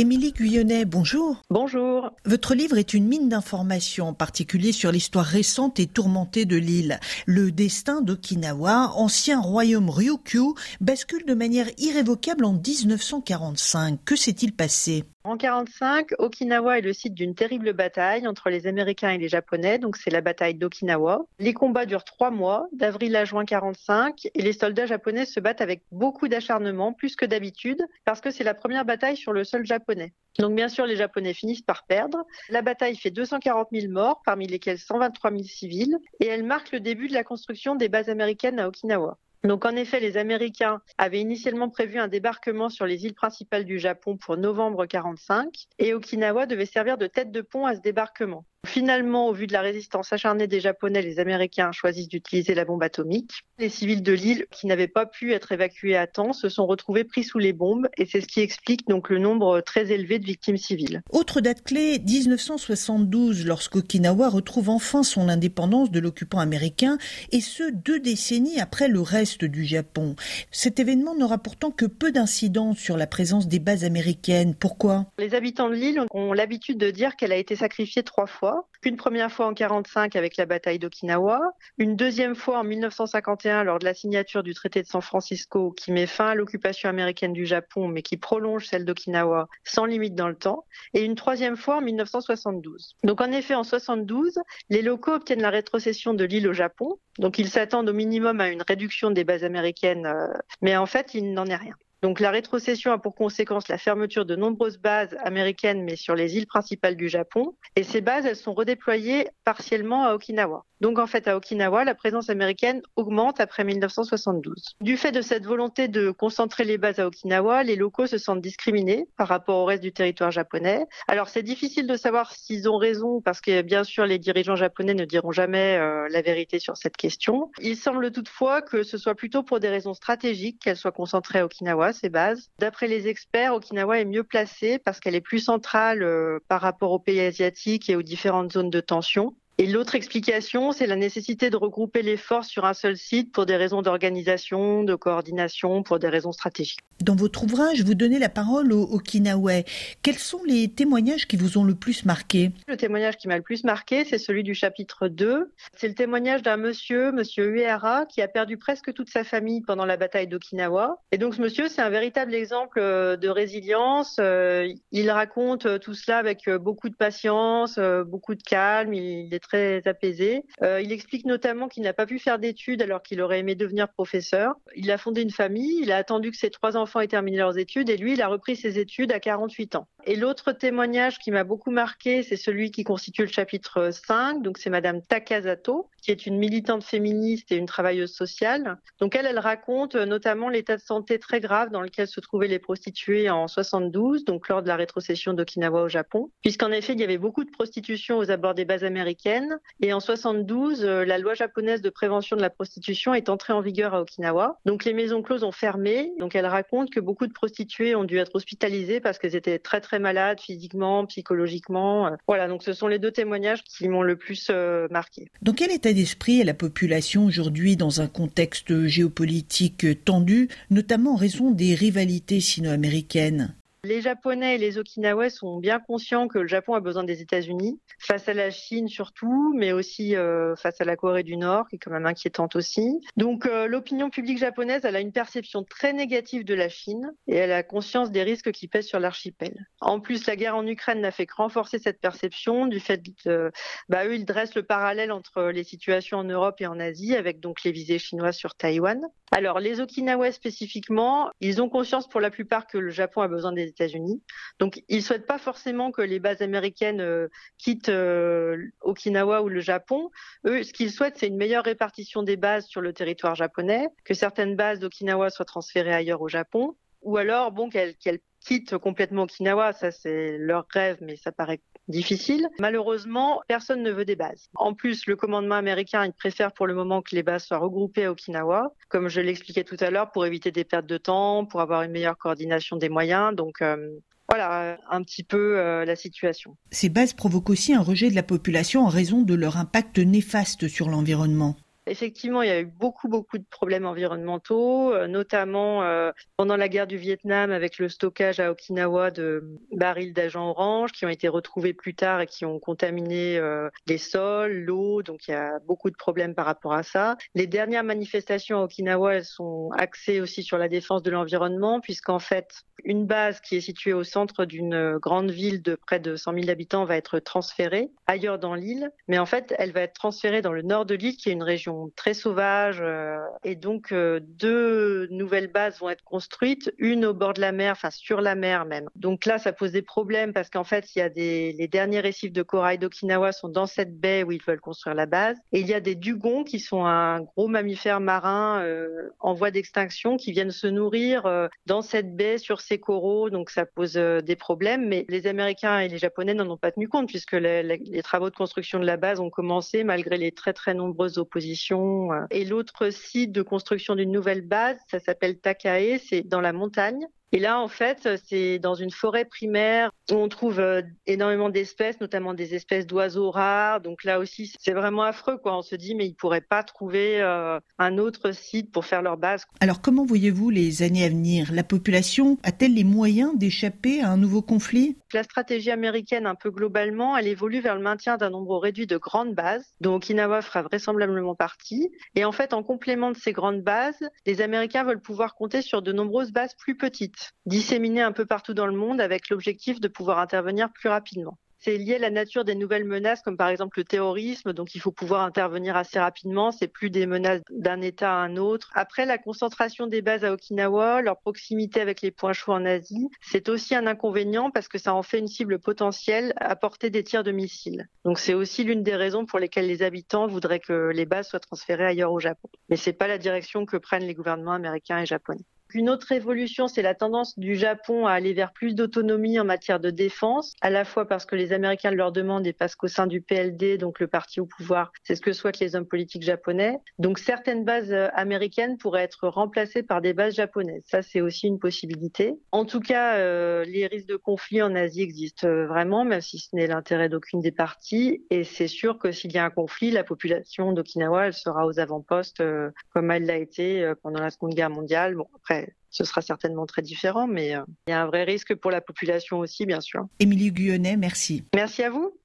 Émilie Guyonnet, bonjour. Bonjour. Votre livre est une mine d'informations, en particulier sur l'histoire récente et tourmentée de l'île. Le destin d'Okinawa, ancien royaume Ryukyu, bascule de manière irrévocable en 1945. Que s'est-il passé? En 1945, Okinawa est le site d'une terrible bataille entre les Américains et les Japonais, donc c'est la bataille d'Okinawa. Les combats durent trois mois, d'avril à juin 1945, et les soldats japonais se battent avec beaucoup d'acharnement, plus que d'habitude, parce que c'est la première bataille sur le sol japonais. Donc bien sûr, les Japonais finissent par perdre. La bataille fait 240 000 morts, parmi lesquels 123 000 civils, et elle marque le début de la construction des bases américaines à Okinawa. Donc en effet, les Américains avaient initialement prévu un débarquement sur les îles principales du Japon pour novembre 45 et Okinawa devait servir de tête de pont à ce débarquement. Finalement, au vu de la résistance acharnée des Japonais, les Américains choisissent d'utiliser la bombe atomique. Les civils de l'île qui n'avaient pas pu être évacués à temps se sont retrouvés pris sous les bombes et c'est ce qui explique donc le nombre très élevé de victimes civiles. Autre date clé, 1972, lorsqu'Okinawa retrouve enfin son indépendance de l'occupant américain et ce deux décennies après le reste du Japon. Cet événement n'aura pourtant que peu d'incidence sur la présence des bases américaines. Pourquoi? Les habitants de l'île ont l'habitude de dire qu'elle a été sacrifiée trois fois une première fois en 1945 avec la bataille d'Okinawa, une deuxième fois en 1951 lors de la signature du traité de San Francisco qui met fin à l'occupation américaine du Japon mais qui prolonge celle d'Okinawa sans limite dans le temps, et une troisième fois en 1972. Donc en effet en 72, les locaux obtiennent la rétrocession de l'île au Japon, donc ils s'attendent au minimum à une réduction des bases américaines, euh, mais en fait il n'en est rien. Donc la rétrocession a pour conséquence la fermeture de nombreuses bases américaines, mais sur les îles principales du Japon. Et ces bases, elles sont redéployées partiellement à Okinawa. Donc en fait, à Okinawa, la présence américaine augmente après 1972. Du fait de cette volonté de concentrer les bases à Okinawa, les locaux se sentent discriminés par rapport au reste du territoire japonais. Alors c'est difficile de savoir s'ils ont raison parce que bien sûr les dirigeants japonais ne diront jamais euh, la vérité sur cette question. Il semble toutefois que ce soit plutôt pour des raisons stratégiques qu'elles soient concentrées à Okinawa, ces bases. D'après les experts, Okinawa est mieux placée parce qu'elle est plus centrale euh, par rapport aux pays asiatiques et aux différentes zones de tension. Et l'autre explication, c'est la nécessité de regrouper les forces sur un seul site pour des raisons d'organisation, de coordination, pour des raisons stratégiques. Dans votre ouvrage, vous donnez la parole aux Okinawa. Quels sont les témoignages qui vous ont le plus marqué? Le témoignage qui m'a le plus marqué, c'est celui du chapitre 2. C'est le témoignage d'un monsieur, monsieur Uehara, qui a perdu presque toute sa famille pendant la bataille d'Okinawa. Et donc ce monsieur, c'est un véritable exemple euh, de résilience. Euh, il raconte euh, tout cela avec beaucoup de patience, beaucoup de calme. Il est très apaisé. Il explique notamment qu'il n'a pas pu faire d'études alors qu'il aurait aimé devenir professeur. Il a fondé une famille, il a attendu que ses trois enfants aient terminé leurs études et lui, il a repris ses études à 48 ans. Et l'autre témoignage qui m'a beaucoup marqué, c'est celui qui constitue le chapitre 5. Donc c'est Madame Takazato, qui est une militante féministe et une travailleuse sociale. Donc elle, elle raconte notamment l'état de santé très grave dans lequel se trouvaient les prostituées en 72, donc lors de la rétrocession d'Okinawa au Japon, puisqu'en effet, il y avait beaucoup de prostitution aux abords des bases américaines et en 72, euh, la loi japonaise de prévention de la prostitution est entrée en vigueur à Okinawa. Donc les maisons closes ont fermé. Donc elle raconte que beaucoup de prostituées ont dû être hospitalisées parce qu'elles étaient très très malades physiquement, psychologiquement. Voilà, donc ce sont les deux témoignages qui m'ont le plus euh, marqué. Dans quel état d'esprit est la population aujourd'hui dans un contexte géopolitique tendu, notamment en raison des rivalités sino-américaines? Les Japonais et les Okinawais sont bien conscients que le Japon a besoin des États-Unis, face à la Chine surtout, mais aussi euh, face à la Corée du Nord, qui est quand même inquiétante aussi. Donc euh, l'opinion publique japonaise, elle a une perception très négative de la Chine et elle a conscience des risques qui pèsent sur l'archipel. En plus, la guerre en Ukraine n'a fait que renforcer cette perception du fait que, bah, eux, ils dressent le parallèle entre les situations en Europe et en Asie, avec donc les visées chinoises sur Taïwan. Alors les Okinawais spécifiquement, ils ont conscience pour la plupart que le Japon a besoin des États-Unis. Donc, ils souhaitent pas forcément que les bases américaines euh, quittent euh, Okinawa ou le Japon. Eux, ce qu'ils souhaitent, c'est une meilleure répartition des bases sur le territoire japonais, que certaines bases d'Okinawa soient transférées ailleurs au Japon, ou alors, bon, qu'elles quittent complètement Okinawa, ça c'est leur rêve, mais ça paraît difficile. Malheureusement, personne ne veut des bases. En plus, le commandement américain, il préfère pour le moment que les bases soient regroupées à Okinawa, comme je l'expliquais tout à l'heure, pour éviter des pertes de temps, pour avoir une meilleure coordination des moyens. Donc, euh, voilà un petit peu euh, la situation. Ces bases provoquent aussi un rejet de la population en raison de leur impact néfaste sur l'environnement. Effectivement, il y a eu beaucoup, beaucoup de problèmes environnementaux, euh, notamment euh, pendant la guerre du Vietnam avec le stockage à Okinawa de barils d'agents orange qui ont été retrouvés plus tard et qui ont contaminé euh, les sols, l'eau. Donc il y a beaucoup de problèmes par rapport à ça. Les dernières manifestations à Okinawa, elles sont axées aussi sur la défense de l'environnement, puisqu'en fait, une base qui est située au centre d'une grande ville de près de 100 000 habitants va être transférée ailleurs dans l'île, mais en fait, elle va être transférée dans le nord de l'île, qui est une région très sauvage, euh, et donc euh, deux nouvelles bases vont être construites, une au bord de la mer, enfin sur la mer même. Donc là, ça pose des problèmes parce qu'en fait, il y a les derniers récifs de corail d'Okinawa sont dans cette baie où ils veulent construire la base, et il y a des dugons qui sont un gros mammifère marin euh, en voie d'extinction qui viennent se nourrir dans cette baie sur ces coraux, donc ça pose des problèmes. Mais les Américains et les Japonais n'en ont pas tenu compte puisque les travaux de construction de la base ont commencé malgré les très très nombreuses oppositions. Euh. Et l'autre site de construction d'une nouvelle base, ça s'appelle Takae, c'est dans la montagne. Et là, en fait, c'est dans une forêt primaire où on trouve euh, énormément d'espèces, notamment des espèces d'oiseaux rares. Donc là aussi, c'est vraiment affreux, quoi. On se dit, mais ils pourraient pas trouver euh, un autre site pour faire leur base. Alors, comment voyez-vous les années à venir? La population a-t-elle les moyens d'échapper à un nouveau conflit? La stratégie américaine, un peu globalement, elle évolue vers le maintien d'un nombre réduit de grandes bases, dont Okinawa fera vraisemblablement partie. Et en fait, en complément de ces grandes bases, les Américains veulent pouvoir compter sur de nombreuses bases plus petites disséminés un peu partout dans le monde avec l'objectif de pouvoir intervenir plus rapidement. C'est lié à la nature des nouvelles menaces, comme par exemple le terrorisme, donc il faut pouvoir intervenir assez rapidement. C'est plus des menaces d'un État à un autre. Après, la concentration des bases à Okinawa, leur proximité avec les points chauds en Asie, c'est aussi un inconvénient parce que ça en fait une cible potentielle à portée des tirs de missiles. Donc c'est aussi l'une des raisons pour lesquelles les habitants voudraient que les bases soient transférées ailleurs au Japon. Mais c'est pas la direction que prennent les gouvernements américains et japonais. Une autre évolution, c'est la tendance du Japon à aller vers plus d'autonomie en matière de défense, à la fois parce que les Américains le leur demandent et parce qu'au sein du PLD, donc le parti au pouvoir, c'est ce que souhaitent les hommes politiques japonais. Donc certaines bases euh, américaines pourraient être remplacées par des bases japonaises. Ça, c'est aussi une possibilité. En tout cas, euh, les risques de conflit en Asie existent euh, vraiment, même si ce n'est l'intérêt d'aucune des parties. Et c'est sûr que s'il y a un conflit, la population d'Okinawa, elle sera aux avant-postes, comme elle l'a été pendant la Seconde Guerre mondiale. Bon, après, ce sera certainement très différent, mais euh, il y a un vrai risque pour la population aussi, bien sûr. Émilie Guyonnet, merci. Merci à vous.